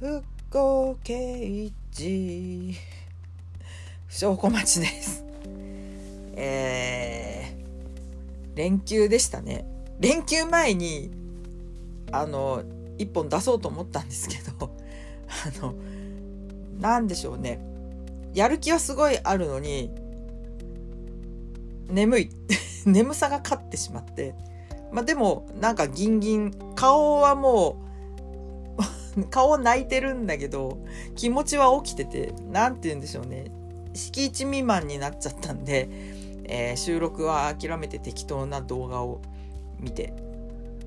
復興刑事証拠待ちです。えー、連休でしたね。連休前にあの一本出そうと思ったんですけど あの何でしょうね。やる気はすごいあるのに眠い。眠さが勝ってしまって。まあでもなんかギンギン顔はもう 顔泣いてるんだけど気持ちは起きてて何て言うんでしょうね。敷地未満になっちゃったんで、えー、収録は諦めて適当な動画を見て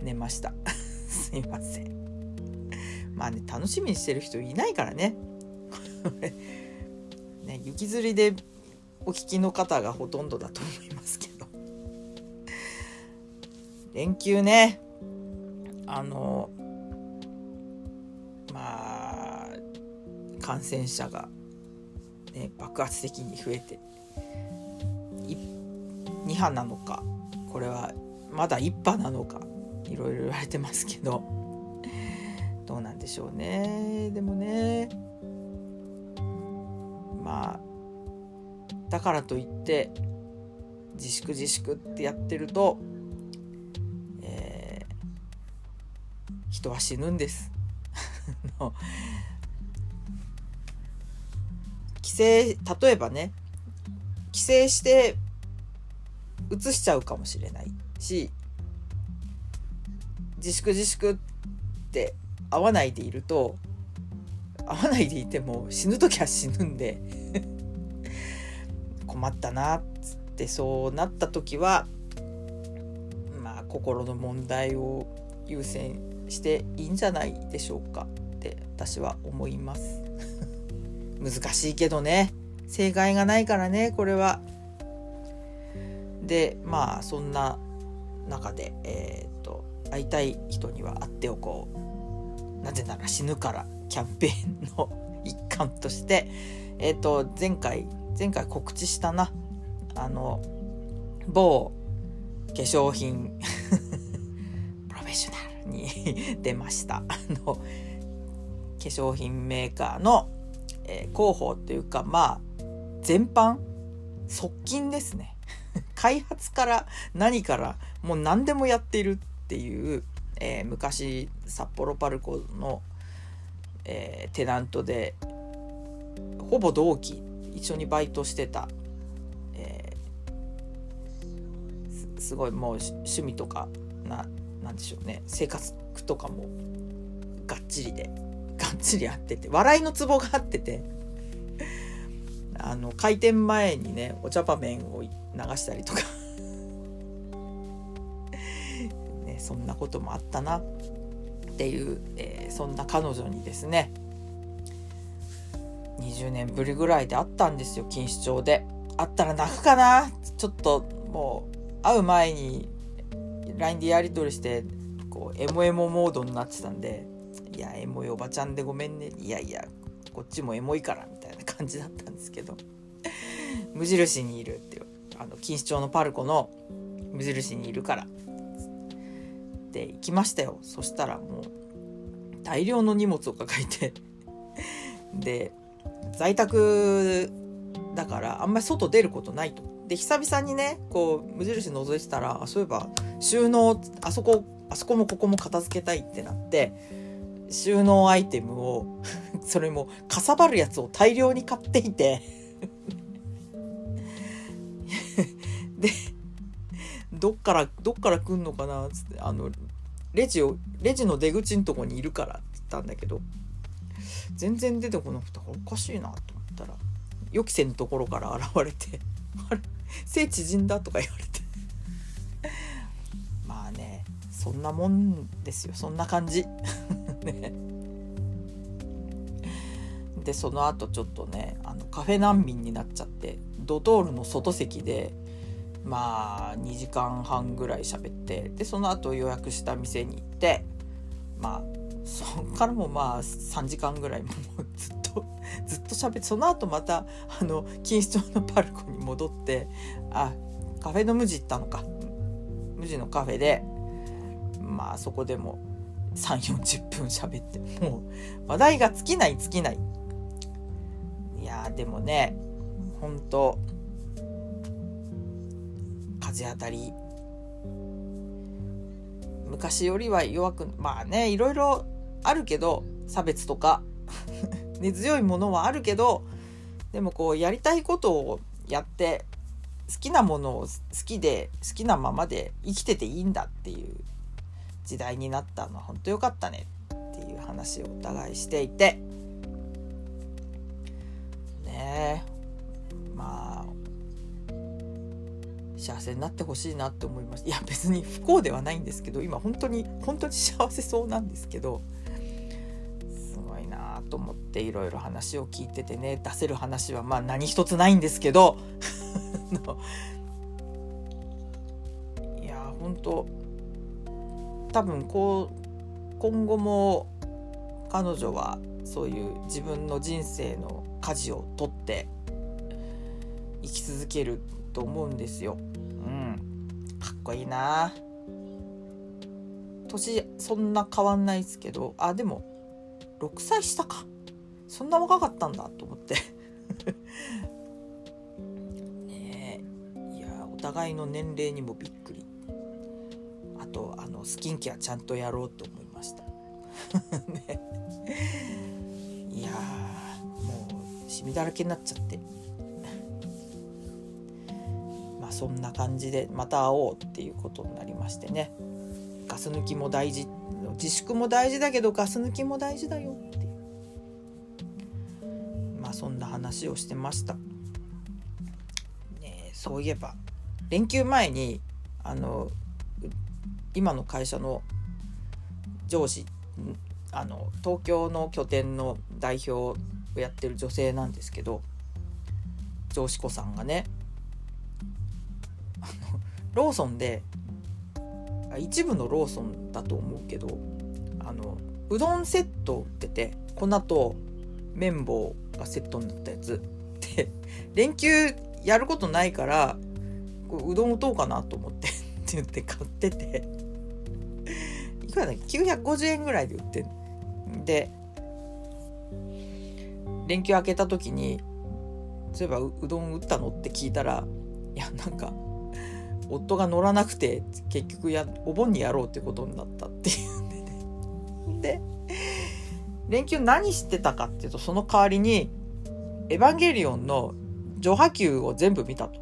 寝ました。すいません。まあね楽しみにしてる人いないからね。ね雪吊りでお聞きの方がほとんどだと思いますけど。連休ね。あのまあ感染者が、ね、爆発的に増えて2波なのかこれはまだ1波なのかいろいろ言われてますけど どうなんでしょうね。でもねまあだからといって自粛自粛ってやってると、えー、人は死ぬんです。帰省例えばね帰省してうつしちゃうかもしれないし自粛自粛って会わないでいると会わないでいても死ぬ時は死ぬんで 困ったなってそうなった時はまあ心の問題を優先していいんじゃないでしょうか。私は思います。難しいけどね。正解がないからねこれは。でまあそんな中で、えーと、会いたい人には会っておこう。なぜなら死ぬからキャンペーンの一環として、えっ、と前回前回告知したな。あの某化粧品 プロフェッショナルに 出ました。あの化粧品メーカーの、えー、広報というかまあ全般側近ですね。開発から何からもう何でもやっているっていう、えー、昔札幌パルコの、えー、テナントでほぼ同期一緒にバイトしてた、えー、すごいもう趣味とかななんでしょうね。生活とかもがっちりで。っつりあってて笑いのツボがあっててあの開店前にねお茶場面を流したりとか。ね、そんなこともあったなっていう、えー、そんな彼女にですね20年ぶりぐらいで会ったんですよ錦糸町で。会ったら泣くかな？ちょっともう会う前に LINE でやり取りしてこうエモエモモードになってたんで「いやエモいおばちゃんでごめんね。いやいやこっちもエモいから」みたいな感じだったんですけど。無印にいるっていうあの錦糸町のパルコの無印にいるから。で行きましたよ。そしたらもう大量の荷物を抱えて。で在宅だからあんまり外出ることないと。で久々にねこう無印覗いてたらそういえば収納あそこあそこもここも片付けたいってなって。収納アイテムを それもかさばるやつを大量に買っていて でどっからどっから来んのかな？っつってあのレジをレジの出口のとこにいるからって言ったんだけど全然出てこなくておかしいなと思ったら予期せぬところから現れて「あれ背縮んだ?」とか言われてそんなもんですよ。そんな感じ。ね。でその後ちょっとねあのカフェ難民になっちゃってドトールの外席でまあ2時間半ぐらい喋ってでその後予約した店に行ってまあそっからもまあ3時間ぐらいもうずっと ずっと喋ってその後またあの錦糸町のパルコに戻ってあカフェの無地行ったのか。無地のカフェでまあそこでも3 4 0分喋ってもう話題が尽きない尽きない。いやでもねほんと風当たり昔よりは弱くまあねいろいろあるけど差別とか 根強いものはあるけどでもこうやりたいことをやって好きなものを好きで好きなままで生きてていいんだっていう時代になったのは本当良かったねっていう話をお互いしていて。ねまあ。幸せになってほしいなって思いましたいや別に不幸ではないんですけど今本当に本当に幸せそうなんですけどすごいなと思っていろいろ話を聞いててね出せる話はまあ何一つないんですけど。いや本当多分こう今後も彼女はそういう自分の人生の舵を取って生き続けると思うんですよ。うん、かっこいいな。年そんな変わんないですけどあでも6歳下か。そんな若かったんだと思って。ねえ。いやお互いの年齢にもびっくり。あとあのスキンケアちゃんとやろうと思いました。ね。いやもうシミだらけになっちゃって。まあそんな感じでまた会おうっていうことになりましてね。ガス抜きも大事自粛も大事だけどガス抜きも大事だよってまあそんな話をしてました。ねそういえば連休前にあの今の会社の上司あの東京の拠点の代表をやってる女性なんですけど上司子さんがねあのローソンで一部のローソンだと思うけどあのうどんセット売ってて粉と綿棒がセットになったやつ。で連休やることないからこううどん打とうかなと思ってって言って買ってて。くらだっけ950円ぐらいで売ってんで連休明けた時にそういえばうどん打ったの？って聞いたらいやなんか夫が乗らなくて結局やお盆にやろうってことになったっていうんでねで連休何してたかっていうとその代わりに「エヴァンゲリオン」の序波球を全部見たと。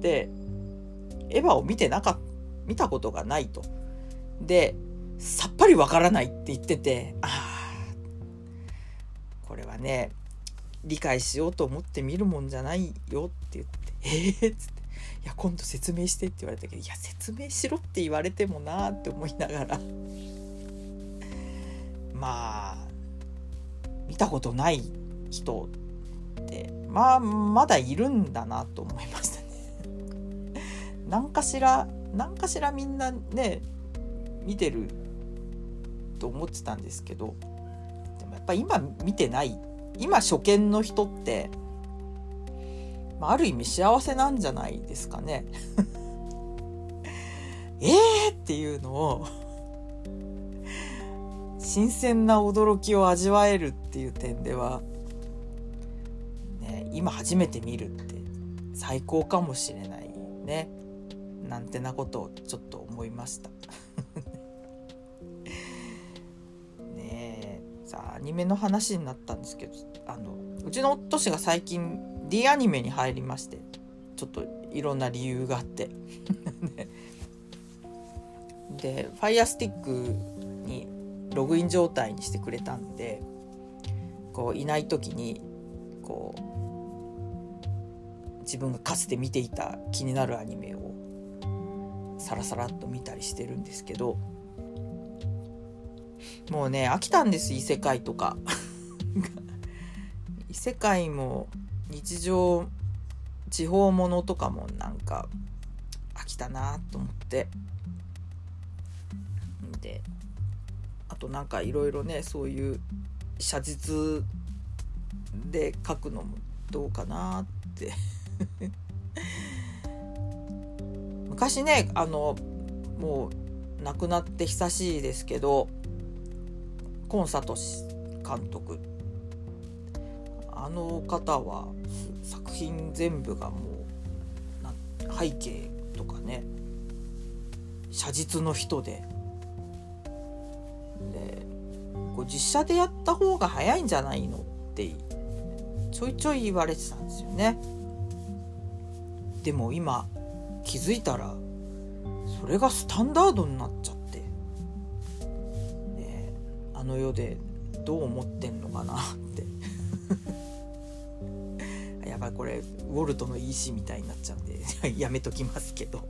でエヴァを見てなかった見たことがないと。でさっぱりわからないって言っててああこれはね理解しようと思って見るもんじゃないよって言って「ええ、っつって「いや今度説明して」って言われたけど「いや説明しろって言われてもな」って思いながらまあ見たことない人ってまあまだいるんだなと思いましたね。何かしら何かしらみんなね見てると思ってたんですけどでもやっぱ今見てない今初見の人ってまあ、ある意味幸せなんじゃないですかね。えーっていうのを新鮮な驚きを味わえるっていう点では、ね、今初めて見るって最高かもしれないねなんてなことをちょっと思いました。さアニメの話になったんですけどあのうちの夫氏が最近 D アニメに入りましてちょっといろんな理由があって。で Firestick にログイン状態にしてくれたんでこういない時にこう自分がかつて見ていた気になるアニメをサラサラっと見たりしてるんですけどもうね飽きたんです異世界とか。異世界も日常地方ものとかもなんか飽きたなと思って。であとなんかいろいろねそういう写実で書くのもどうかなって。昔ねあのもう亡くなって久しいですけどコンサトシ監督あの方は作品全部がもう背景とかね写実の人ででこう実写でやった方が早いんじゃないのってちょいちょい言われてたんですよね。でも今気づいたらそれがスタンダードになっちゃって、ね、あの世でどう思ってんのかなって。やばいこれウォルトの意思みたいになっちゃうんで やめときますけど。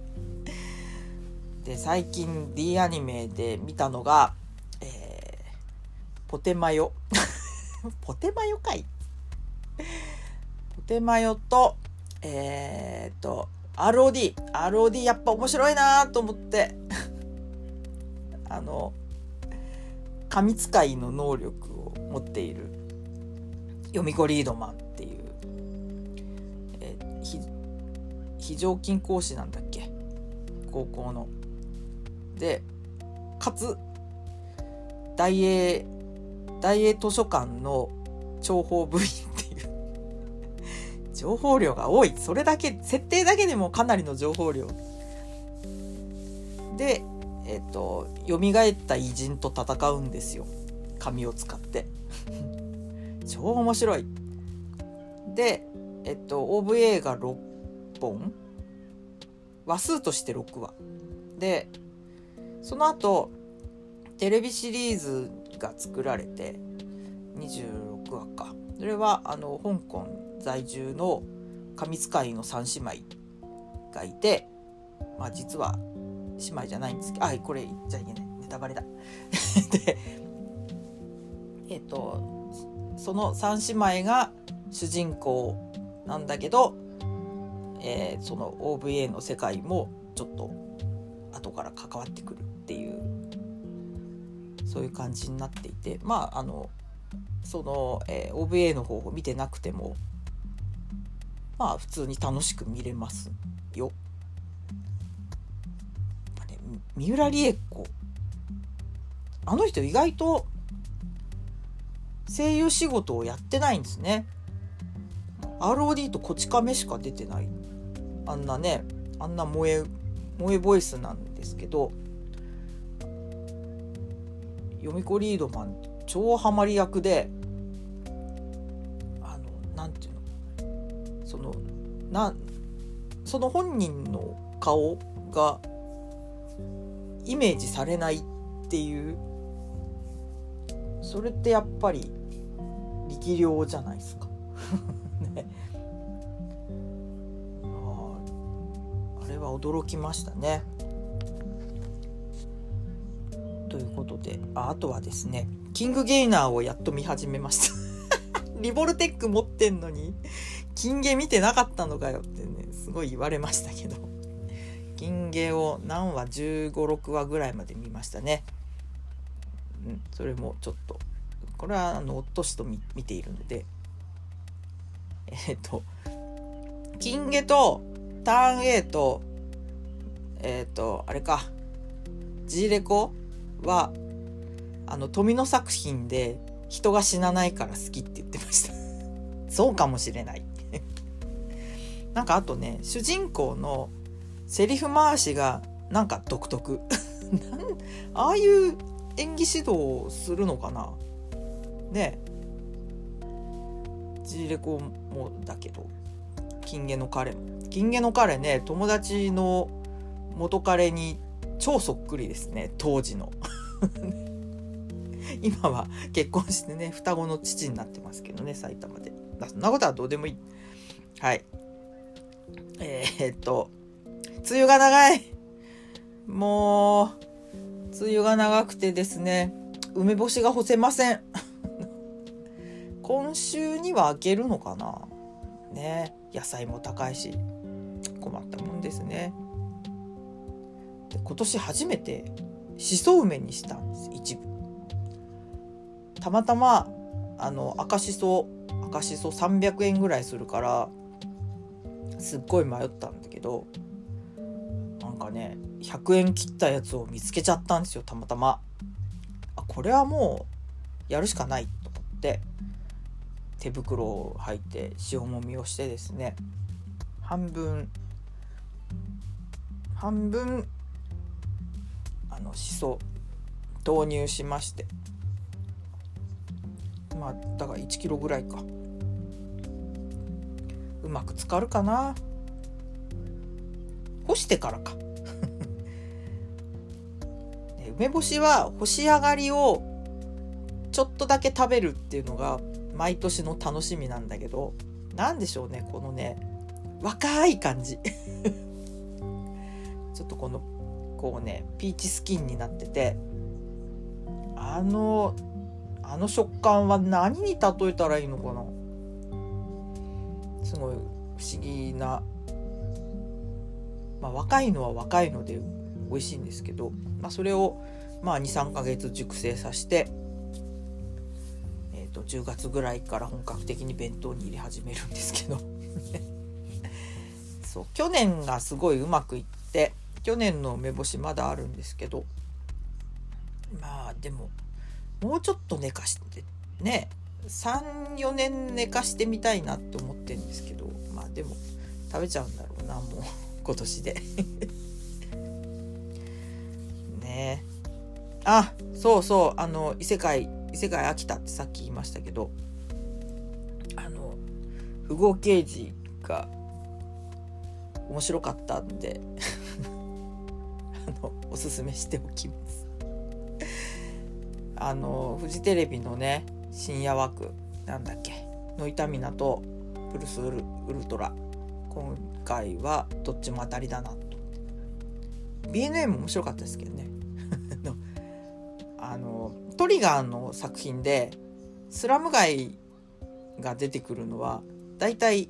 で最近 D アニメで見たのが、えー、ポテマヨ。ポテマヨかい。ポテマヨとえー、っと ROD ROD やっぱ面白いなと思って。あの神使いの能力を持っている。ヨミ子リードマンっていう、え、非常勤講師なんだっけ？高校の。でかつ大英大英図書館の諜報部員っていう。情報量が多い。それだけ設定だけでもかなりの情報量。でえっ、ー、と蘇った偉人と戦うんですよ。紙を使って。超面白い。でえっと OVA が6本。話数として6話。でその後テレビシリーズが作られて26話か。それはあの香港在住の神使いの3姉妹がいてまあ実は姉妹じゃないんですけどあこれ言っちゃいけないネタバレだ でえっ、とその3姉妹が主人公なんだけど、えー、その OVA の世界もちょっと後から関わってくるっていうそういう感じになっていてまああのその、えー、OVA の方を見てなくてもまあ普通に楽しく見れますよ。三浦理恵子。あの人意外と声優仕事をやってないんですね。ROD とこち亀しか出てない。あんなねあんな萌え萌えボイスなんですけどヨミ子リードマン超ハマり役であのなんていうの？そのなその本人の顔がイメージされないっていう。それってやっぱり力量じゃないですか。ね、あれは驚きましたね。ということでああとはですねキングゲイナーをやっと見始めました。リボルテック持ってんのに金ゲ見てなかったのかよってねすごい言われましたけど。金ゲを何話1 5 6話ぐらいまで見ましたね。うんそれもちょっとこれはあの夫氏と見ているので。えっ、と金ゲとターン A とえっ、とあれか。G レコはあの富の作品で人が死なないから好きって言ってました。そうかもしれない。なんかあとね主人公のセリフ回しがなんか独特。ああいう演技指導をするのかな。ね。ジーレコもだけど。金毛の彼も。金毛の彼ね友達の元彼に超そっくりですね。当時の。今は結婚してね双子の父になってますけどね埼玉で。そんなことはどうでもいい。はい。えー、っと。梅雨が長い。もう梅雨が長くてですね梅干しが干せません。今週には開けるのかな。ね野菜も高いし困ったもんですね。で今年初めてしそ梅にしたんです一部。たまたまあの赤しそ赤しそ300円ぐらいするからすっごい迷ったんだけどなんかね100円切ったやつを見つけちゃったんですよたまたま。あこれはもうやるしかないと思って手袋を履いて塩もみをしてですね。半分半分あのしそ投入しまして。まあだから1キロぐらいか。うまく浸かるかな。干してからか。梅干しは干し上がりをちょっとだけ食べるっていうのが毎年の楽しみなんだけど何でしょうねこのね若い感じ。ちょっとこのこうねピーチスキンになっててあのあの食感は何に例えたらいいのかな？すごい不思議な。まあ若いのは若いので美味しいんですけど、まあ、それをまあ23ヶ月熟成させて、えー、と10月ぐらいから本格的に弁当に入れ始めるんですけど。そう去年がすごいうまくいって去年の梅干しまだあるんですけどまあでももうちょっと寝かしてね34年寝かしてみたいなって思ってるんですけどまあでも食べちゃうんだろうなもう今年で。あそうそうあの異世界異世界飽きたってさっき言いましたけどあの符号刑事が面白かったんで あのおすすめしておきます。あのフジテレビのね深夜枠なんだっけノイタミナとプルスウルウルトラ。今回はどっちも当たりだなと。BNA も面白かったですけどね。あのトリガーの作品でスラム街が出てくるのは大体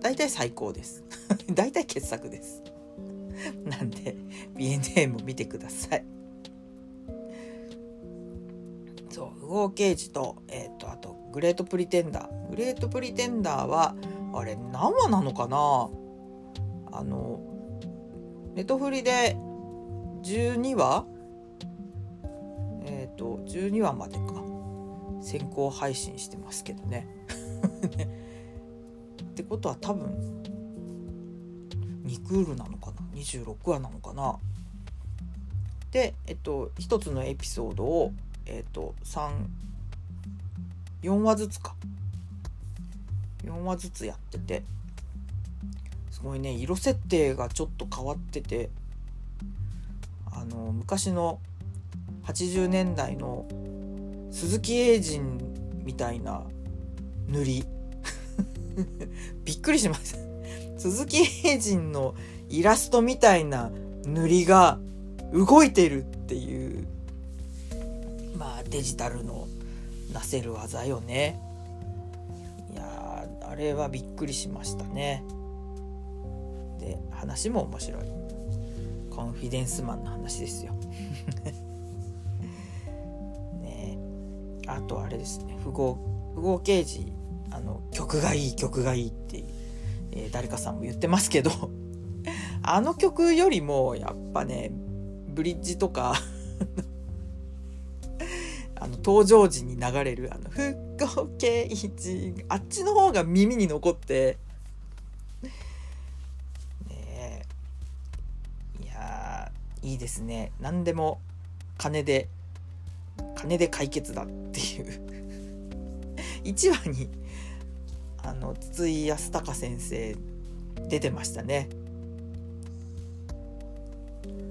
大体最高です。大体傑作です。なんで BNA も見てください。そう不合刑事と,、えーと、あとグレートプリテンダー。グレートプリテンダーはあれ何話なのかな？あのネトフリで12話、と12話までか。先行配信してますけどね。ってことは多分2クールなのかな。26話なのかな。でえっと1つのエピソードをえっと34話ずつか。4話ずつやってて。すごいね色設定がちょっと変わってて。あの昔の80年代の鈴木英人みたいな塗り。びっくりしました。鈴木英人のイラストみたいな塗りが動いてるっていう。まあデジタルのなせる技よね。いやあれはびっくりしましたね。で話も面白い。コンフィデンスマンの話ですよ。あとあれですね符号符号刑事あの曲がいい曲がいいって、えー、誰かさんも言ってますけど あの曲よりもやっぱねブリッジとか あの登場時に流れるあの「復興刑事」あっちの方が耳に残ってねいやいいですね。何でも金で金で解決だっていう。1話にあの筒井康隆先生出てましたね。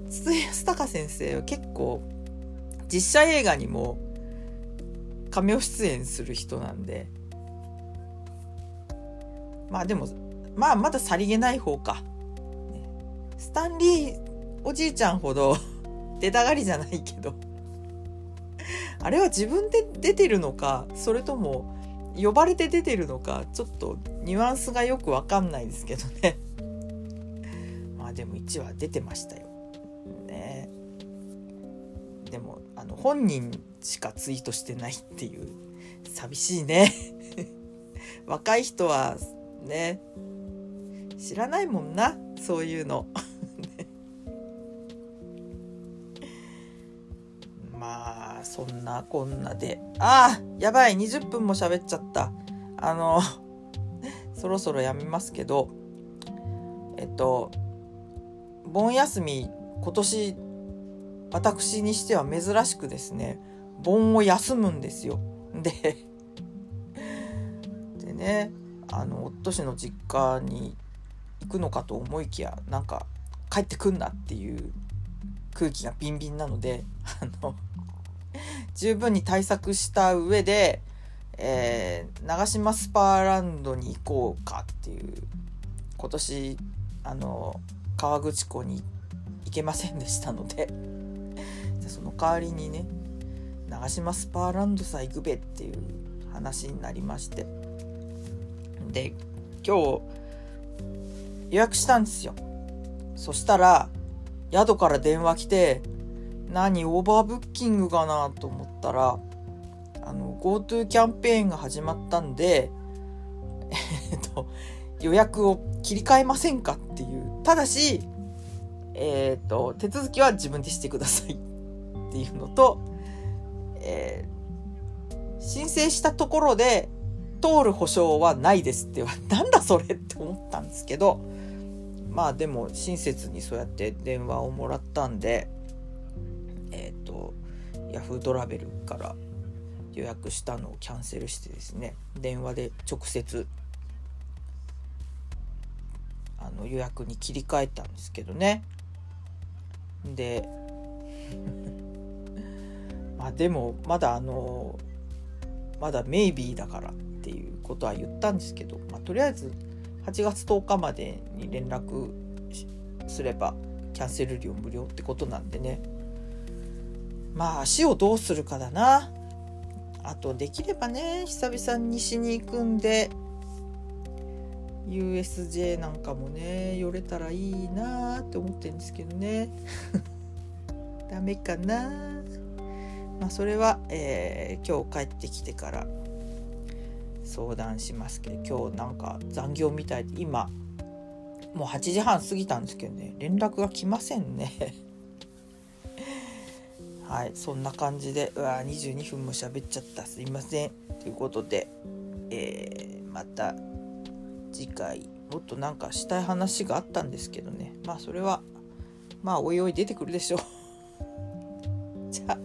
筒井康隆先生は結構実写映画にもカメオ出演する人なんで。まあでもまあまださりげない方か、スタンリーおじいちゃんほど出たがりじゃないけど。あれは自分で出てるのかそれとも呼ばれて出てるのかちょっとニュアンスがよくわかんないですけどね。まあでも1話出てましたよ。ね。でもあの本人しかツイートしてないっていう寂しいね。若い人はね。知らないもんなそういうの。そんなこんなであーやばい20分も喋っちゃったあの そろそろやめますけどえっと盆休み今年私にしては珍しくですね盆を休むんですよ。で でねあの夫氏の実家に行くのかと思いきやなんか帰ってくんなっていう空気がビンビンなのであの十分に対策した上で、えー、長島スパーランドに行こうかっていう今年あの河口湖に行けませんでしたので その代わりにね長島スパーランドさ行くべっていう話になりまして。で今日予約したんですよ。そしたら宿から電話来て何オーバーブッキングかなと思ったらあの GoTo キャンペーンが始まったんでえっと予約を切り替えませんかっていう。ただしえっ、と手続きは自分でしてくださいっていうのと、えー、申請したところで通る保証はないですってなんだそれって思ったんですけどまあでも親切にそうやって電話をもらったんで、ヤフートラベルから予約したのをキャンセルしてですね電話で直接あの予約に切り替えたんですけどね。で まあでもまだあのまだメイビーだからっていうことは言ったんですけど、まあ、とりあえず8月10日までに連絡すればキャンセル料無料ってことなんでね。まあ足をどうするかだな。あとできればね久々に西に行くんで USJ なんかもね寄れたらいいなって思ってるんですけどね。ダメかな。まあそれは、えー、今日帰ってきてから相談しますけど今日なんか残業みたいで今もう8時半過ぎたんですけどね連絡が来ませんね。はいそんな感じでうわ22分も喋っちゃった。すいません。ということで、えー、また次回もっとなんかしたい話があったんですけどね。まあそれはまあおいおい出てくるでしょう。じゃあ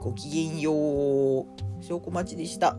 ごきげんよう。証拠待ちでした。